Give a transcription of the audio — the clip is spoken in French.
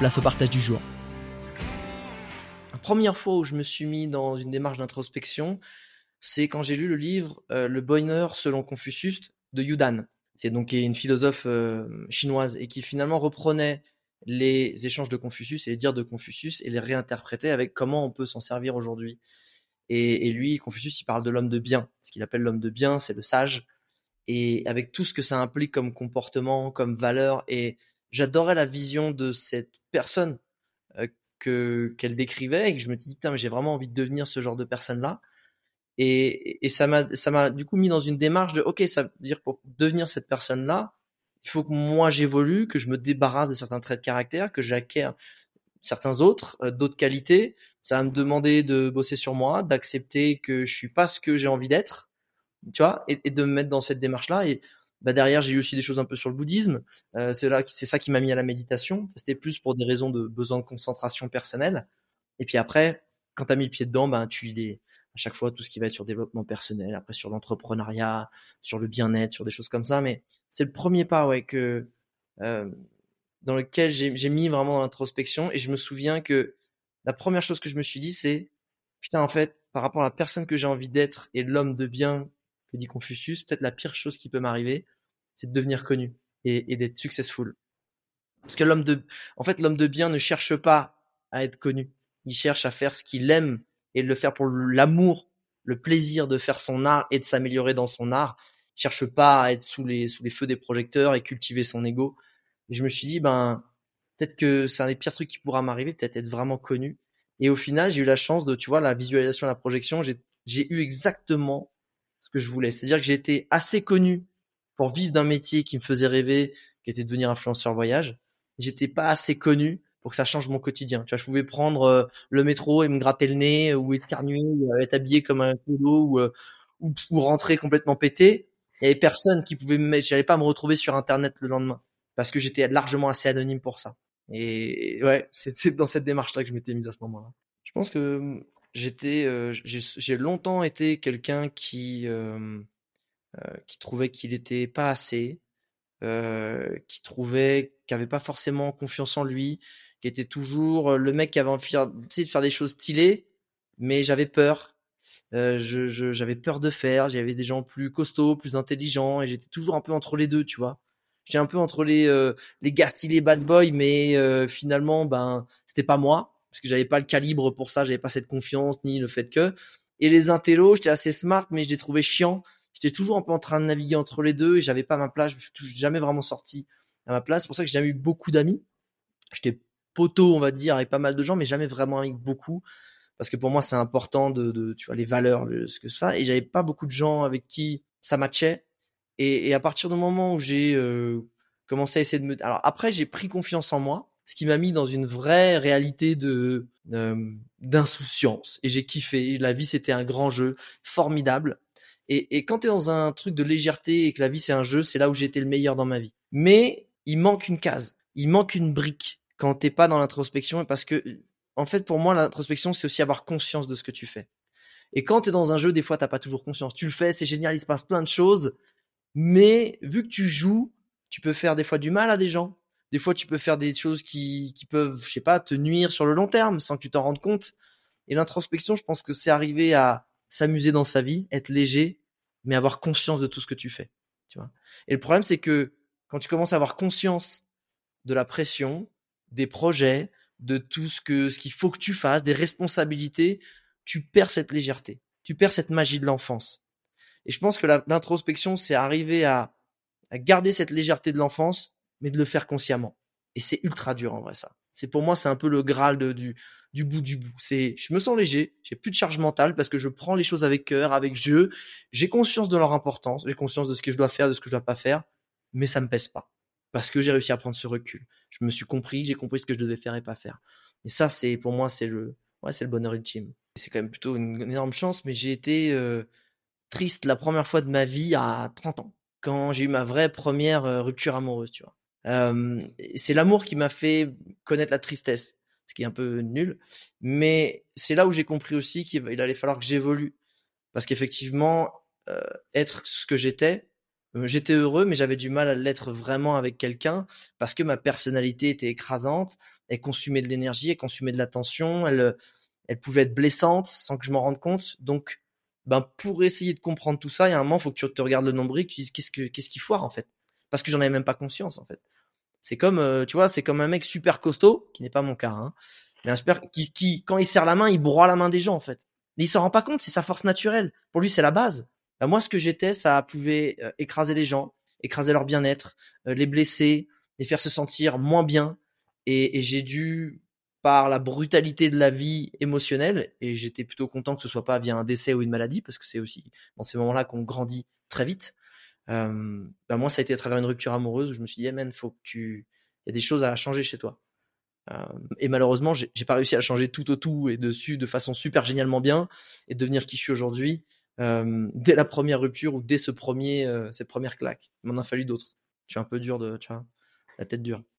place au partage du jour. La première fois où je me suis mis dans une démarche d'introspection, c'est quand j'ai lu le livre euh, Le bonheur selon Confucius de Yudan. C'est donc une philosophe euh, chinoise et qui finalement reprenait les échanges de Confucius et les dires de Confucius et les réinterprétait avec comment on peut s'en servir aujourd'hui. Et, et, lui, Confucius, il parle de l'homme de bien. Ce qu'il appelle l'homme de bien, c'est le sage. Et avec tout ce que ça implique comme comportement, comme valeur et j'adorais la vision de cette personne euh, que qu'elle décrivait et que je me dis putain mais j'ai vraiment envie de devenir ce genre de personne là et, et ça m'a ça m'a du coup mis dans une démarche de ok ça veut dire pour devenir cette personne là il faut que moi j'évolue que je me débarrasse de certains traits de caractère que j'acquiert certains autres euh, d'autres qualités. Ça va me demander de bosser sur moi d'accepter que je suis pas ce que j'ai envie d'être tu vois et, et de me mettre dans cette démarche là et bah derrière, j'ai eu aussi des choses un peu sur le bouddhisme. Euh, c'est là, c'est ça qui m'a mis à la méditation. C'était plus pour des raisons de besoin de concentration personnelle. Et puis après, quand tu as mis le pied dedans, ben tu les à chaque fois tout ce qui va être sur développement personnel, après sur l'entrepreneuriat, sur le bien-être, sur des choses comme ça. Mais c'est le premier pas, ouais, que euh, dans lequel j'ai mis vraiment l'introspection. Et je me souviens que la première chose que je me suis dit, c'est putain, en fait, par rapport à la personne que j'ai envie d'être et l'homme de bien que dit Confucius, peut-être la pire chose qui peut m'arriver, c'est de devenir connu et, d'être successful. Parce que l'homme de, en fait, l'homme de bien ne cherche pas à être connu. Il cherche à faire ce qu'il aime et le faire pour l'amour, le plaisir de faire son art et de s'améliorer dans son art. Il cherche pas à être sous les, sous les feux des projecteurs et cultiver son ego. Et je me suis dit, ben, peut-être que c'est un des pires trucs qui pourra m'arriver, peut-être être vraiment connu. Et au final, j'ai eu la chance de, tu vois, la visualisation, la projection, j'ai eu exactement que je voulais. C'est-à-dire que j'ai été assez connu pour vivre d'un métier qui me faisait rêver, qui était de devenir influenceur voyage. J'étais pas assez connu pour que ça change mon quotidien. Tu vois, je pouvais prendre euh, le métro et me gratter le nez, ou éternuer, ou être habillé comme un colo, ou, euh, ou, ou, rentrer complètement pété. Il y avait personne qui pouvait me mettre, j'allais pas me retrouver sur Internet le lendemain. Parce que j'étais largement assez anonyme pour ça. Et ouais, c'est dans cette démarche-là que je m'étais mise à ce moment-là. Je pense que j'étais, euh, j'ai longtemps été quelqu'un qui euh, euh, qui trouvait qu'il était pas assez, euh, qui trouvait qu'il avait pas forcément confiance en lui, qui était toujours le mec qui avait envie de faire des choses stylées, mais j'avais peur. Euh, je, j'avais peur de faire. J'avais des gens plus costauds, plus intelligents, et j'étais toujours un peu entre les deux, tu vois. J'étais un peu entre les les gars stylés bad boy, mais finalement, ben, c'était pas moi parce que j'avais pas le calibre pour ça, j'avais pas cette confiance ni le fait que. Et les intellos, j'étais assez smart, mais je les trouvais chiants. J'étais toujours un peu en train de naviguer entre les deux et j'avais pas ma place. Je suis jamais vraiment sorti à ma place. C'est pour ça que j'ai jamais eu beaucoup d'amis. J'étais poteau, on va dire, avec pas mal de gens, mais jamais vraiment avec beaucoup. Parce que pour moi, c'est important de, de, tu vois, les valeurs, le, ce que ça. Et j'avais pas beaucoup de gens avec qui ça matchait. Et, et à partir du moment où j'ai euh, commencé à essayer de me, alors après, j'ai pris confiance en moi ce qui m'a mis dans une vraie réalité de euh, d'insouciance. Et j'ai kiffé. La vie, c'était un grand jeu, formidable. Et, et quand tu es dans un truc de légèreté et que la vie, c'est un jeu, c'est là où j'ai été le meilleur dans ma vie. Mais il manque une case, il manque une brique quand t'es pas dans l'introspection. Parce que, en fait, pour moi, l'introspection, c'est aussi avoir conscience de ce que tu fais. Et quand tu es dans un jeu, des fois, t'as pas toujours conscience. Tu le fais, c'est génial, il se passe plein de choses. Mais vu que tu joues, tu peux faire des fois du mal à des gens des fois, tu peux faire des choses qui, qui peuvent, je sais pas, te nuire sur le long terme sans que tu t'en rendes compte. Et l'introspection, je pense que c'est arriver à s'amuser dans sa vie, être léger, mais avoir conscience de tout ce que tu fais. Tu vois. Et le problème, c'est que quand tu commences à avoir conscience de la pression, des projets, de tout ce que ce qu'il faut que tu fasses, des responsabilités, tu perds cette légèreté, tu perds cette magie de l'enfance. Et je pense que l'introspection, c'est arriver à, à garder cette légèreté de l'enfance, mais de le faire consciemment. Et c'est ultra dur en vrai ça. C'est pour moi, c'est un peu le graal du, du bout du bout. C'est, je me sens léger, j'ai plus de charge mentale parce que je prends les choses avec cœur, avec jeu. J'ai conscience de leur importance, j'ai conscience de ce que je dois faire, de ce que je dois pas faire, mais ça me pèse pas parce que j'ai réussi à prendre ce recul. Je me suis compris, j'ai compris ce que je devais faire et pas faire. Et ça, c'est pour moi, c'est le, ouais, c'est le bonheur ultime. C'est quand même plutôt une, énorme chance, mais j'ai été euh, triste la première fois de ma vie à 30 ans, quand j'ai eu ma vraie première euh, rupture amoureuse, tu vois. Euh, c'est l'amour qui m'a fait connaître la tristesse ce qui est un peu nul. Mais c'est là où j'ai compris aussi qu'il allait falloir que j'évolue. Parce qu'effectivement, euh, être ce que j'étais, euh, j'étais heureux, mais j'avais du mal à l'être vraiment avec quelqu'un parce que ma personnalité était écrasante, elle consumait de l'énergie, elle consumait de l'attention, elle, elle pouvait être blessante sans que je m'en rende compte. Donc, ben, pour essayer de comprendre tout ça, il y a un moment, il faut que tu te regardes le nombril, qu'est-ce que, qu'est-ce qui foire, en fait? Parce que j'en avais même pas conscience, en fait. C'est comme, euh, tu vois, c'est comme un mec super costaud, qui n'est pas mon cas, hein, mais un super, qui, qui, quand il serre la main, il broie la main des gens, en fait. Mais il s'en rend pas compte, c'est sa force naturelle. Pour lui, c'est la base. Bah, moi, ce que j'étais, ça pouvait euh, écraser les gens, écraser leur bien-être, euh, les blesser, les faire se sentir moins bien. Et, et j'ai dû, par la brutalité de la vie émotionnelle, et j'étais plutôt content que ce soit pas via un décès ou une maladie, parce que c'est aussi dans ces moments-là qu'on grandit très vite. Euh, bah moi, ça a été à travers une rupture amoureuse où je me suis dit, hey faut que tu, il y a des choses à changer chez toi. Euh, et malheureusement, j'ai pas réussi à changer tout au tout et dessus de façon super génialement bien et devenir qui je suis aujourd'hui euh, dès la première rupture ou dès ce premier, cette première claque. Il m'en a fallu d'autres. Je suis un peu dur de, tu vois, la tête dure.